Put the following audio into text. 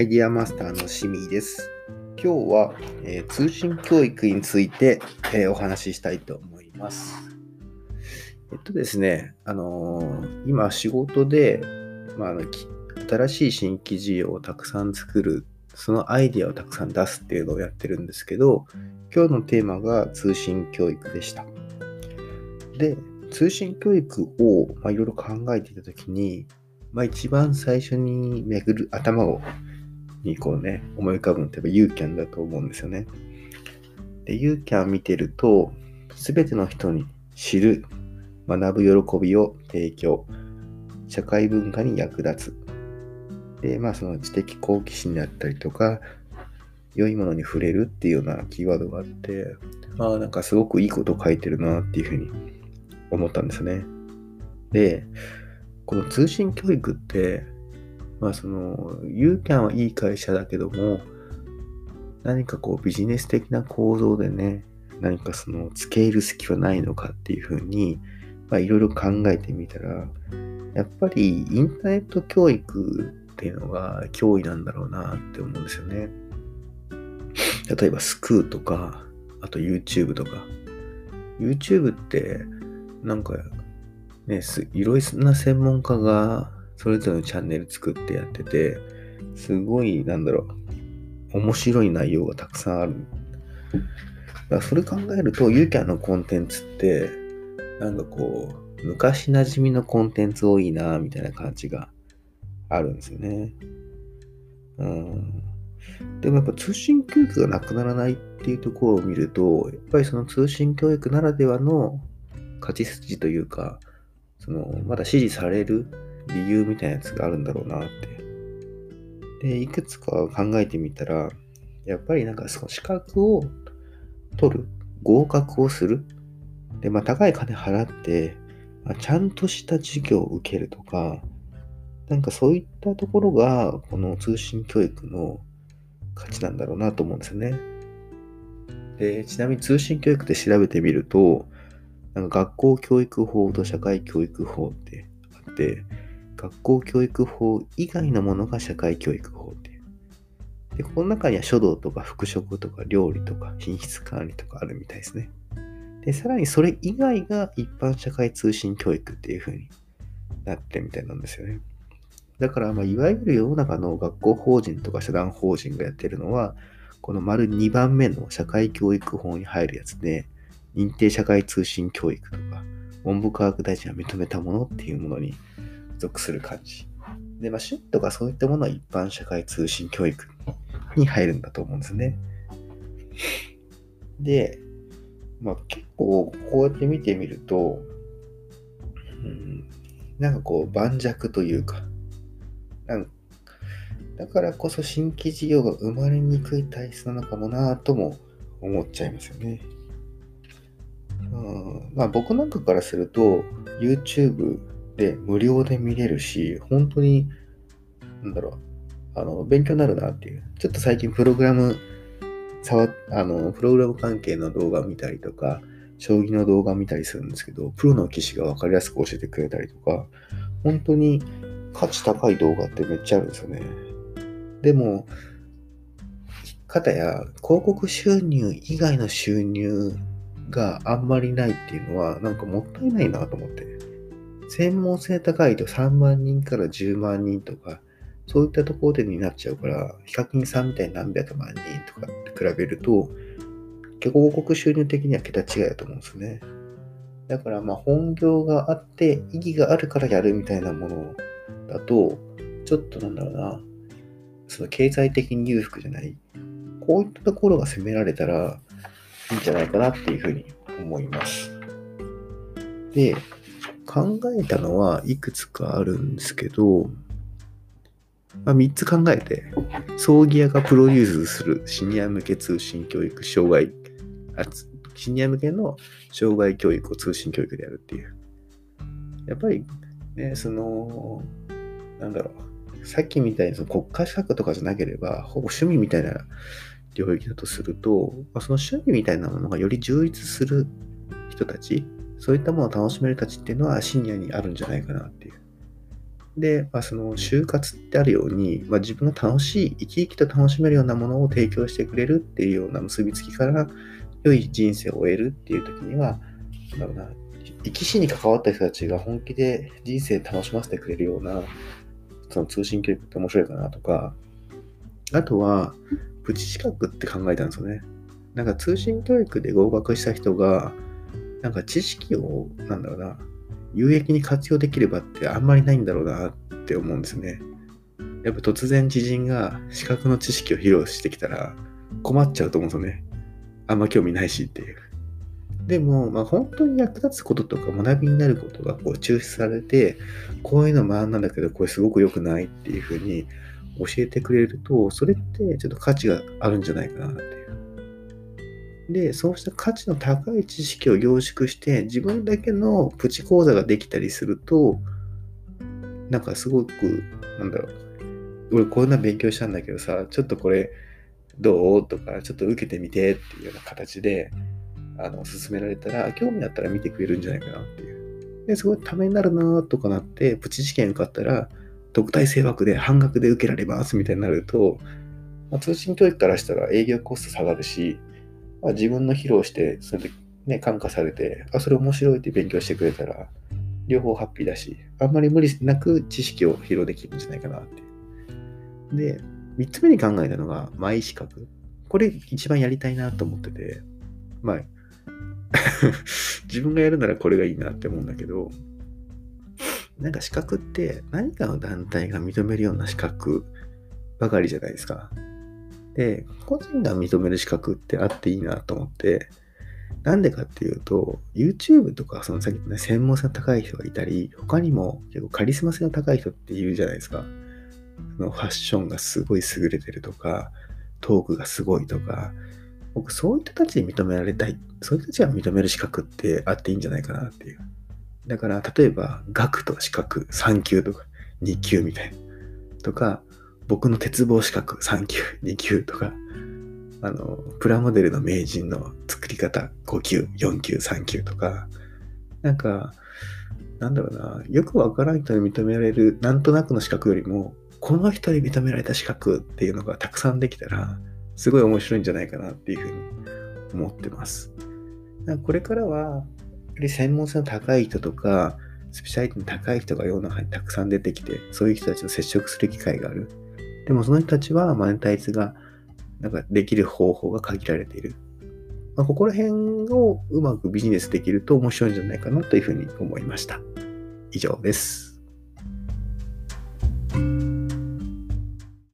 アイディアマスターのしみです。今日は、えー、通信教育について、えー、お話ししたいと思います。えっとですね、あのー、今仕事で、まあ、新しい新規事業をたくさん作る、そのアイディアをたくさん出すっていうのをやってるんですけど、今日のテーマが通信教育でした。で、通信教育を、ま、いろいろ考えていたときに、まあ、一番最初に巡る頭をにこうね、思い浮かぶのってやっぱユーキャンだと思うんですよね。で、ユーキャン見てると、すべての人に知る、学ぶ喜びを提供、社会文化に役立つ。で、まあその知的好奇心であったりとか、良いものに触れるっていうようなキーワードがあって、ああ、なんかすごくいいこと書いてるなっていうふうに思ったんですね。で、この通信教育って、まあその、ユーキャンはいい会社だけども、何かこうビジネス的な構造でね、何かその付け入る隙はないのかっていうふうに、まあいろいろ考えてみたら、やっぱりインターネット教育っていうのが脅威なんだろうなって思うんですよね。例えばスクーとか、あと YouTube とか。YouTube ってなんかね、いろいろな専門家がそれぞれのチャンネル作ってやってて、すごい、なんだろう、面白い内容がたくさんある。だからそれ考えると、ユーキャンのコンテンツって、なんかこう、昔馴染みのコンテンツ多いな、みたいな感じがあるんですよね。うん。でもやっぱ通信教育がなくならないっていうところを見ると、やっぱりその通信教育ならではの勝ち筋というか、そのまだ支持される理由みたいなやつがあるんだろうなって。で、いくつか考えてみたら、やっぱりなんかその資格を取る、合格をする。で、まあ高い金払って、まあ、ちゃんとした授業を受けるとか、なんかそういったところが、この通信教育の価値なんだろうなと思うんですよね。で、ちなみに通信教育って調べてみると、なんか学校教育法と社会教育法ってあって、学校教育法以外のものが社会教育法っていう。で、この中には書道とか服飾とか料理とか品質管理とかあるみたいですね。で、さらにそれ以外が一般社会通信教育っていう風になってるみたいなんですよね。だから、まあ、いわゆる世の中の学校法人とか社団法人がやってるのは、この丸2番目の社会教育法に入るやつで、認定社会通信教育とか、文部科学大臣が認めたものっていうものに属する感じ。で、まあ、シュッとかそういったものは一般社会通信教育に入るんだと思うんですね。で、まあ、結構こうやって見てみると、うん、なんかこう盤石というか、なんだからこそ新規事業が生まれにくい体質なのかもなとも思っちゃいますよね。うん、まあ僕なんかからすると YouTube で無料で見れるし、本当に、なんだろう、あの、勉強になるなっていう。ちょっと最近プログラム、触あの、プログラム関係の動画見たりとか、将棋の動画見たりするんですけど、プロの棋士が分かりやすく教えてくれたりとか、本当に価値高い動画ってめっちゃあるんですよね。でも、かたや広告収入以外の収入があんまりないっていうのは、なんかもったいないなと思って。専門性高いと3万人から10万人とか、そういったところでになっちゃうから、ヒカキンさんみたいに何百万人とかって比べると、結構広告収入的には桁違いだと思うんですね。だからまあ本業があって意義があるからやるみたいなものだと、ちょっとなんだろうな、その経済的に裕福じゃない。こういったところが責められたらいいんじゃないかなっていうふうに思います。で、考えたのはいくつかあるんですけど、まあ、3つ考えて、葬儀屋がプロデュースするシニア向け通信教育、障害、あシニア向けの障害教育を通信教育でやるっていう。やっぱり、ね、その、なんだろう、さっきみたいにその国家資格とかじゃなければ、ほぼ趣味みたいな領域だとすると、まあ、その趣味みたいなものがより充実する人たちそういったものを楽しめるたちっていうのはシニアにあるんじゃないかなっていう。で、まあ、その就活ってあるように、まあ、自分が楽しい、生き生きと楽しめるようなものを提供してくれるっていうような結びつきから、良い人生を終えるっていう時には、なんだろうな、生き死に関わった人たちが本気で人生楽しませてくれるような、その通信教育って面白いかなとか、あとは、プチ資格って考えたんですよね。なんか通信教育で合格した人が、なんか知識を、なんだろうな、有益に活用できる場ってあんまりないんだろうなって思うんですね。やっぱ突然知人が資格の知識を披露してきたら困っちゃうと思うんですよね。あんま興味ないしっていう。でも、まあ、本当に役立つこととか学びになることがこう抽出されて、こういうの学んだんだけど、これすごく良くないっていうふうに教えてくれると、それってちょっと価値があるんじゃないかなって。で、そうした価値の高い知識を凝縮して、自分だけのプチ講座ができたりすると、なんかすごく、なんだろう、俺こんな勉強したんだけどさ、ちょっとこれどう？とか、ちょっと受けてみてっていうような形で、あの、勧められたら、興味あったら見てくれるんじゃないかなっていう。で、すごいためになるなとかなって、プチ試験受かったら、特待生枠で半額で受けられますみたいになると、まあ、通信教育からしたら営業コスト下がるし、まあ、自分の披露して、それでね、感化されて、あ、それ面白いって勉強してくれたら、両方ハッピーだし、あんまり無理なく知識を披露できるんじゃないかなって。で、3つ目に考えたのが、前資格。これ一番やりたいなと思ってて、まあ、自分がやるならこれがいいなって思うんだけど、なんか資格って何かの団体が認めるような資格ばかりじゃないですか。で、個人が認める資格ってあっていいなと思って、なんでかっていうと、YouTube とか、そのさっきのね、専門性の高い人がいたり、他にも結構カリスマ性の高い人っているじゃないですか。のファッションがすごい優れてるとか、トークがすごいとか、僕そういう人たちに認められたい。そういう人たちが認める資格ってあっていいんじゃないかなっていう。だから、例えば、学と資格3級とか2級みたいな。とか、僕の鉄棒資格3級、2級とか、あの、プラモデルの名人の作り方5級、4級、3級とか、なんか、なんだろうな、よくわからん人に認められる、なんとなくの資格よりも、この人に認められた資格っていうのがたくさんできたら、すごい面白いんじゃないかなっていうふうに思ってます。これからは、やっぱり専門性の高い人とか、スペシャリティの高い人が世の中にたくさん出てきて、そういう人たちと接触する機会がある。でもその人たちはマネタイズがなんかできる方法が限られている。まあ、ここら辺をうまくビジネスできると面白いんじゃないかなというふうに思いました。以上です。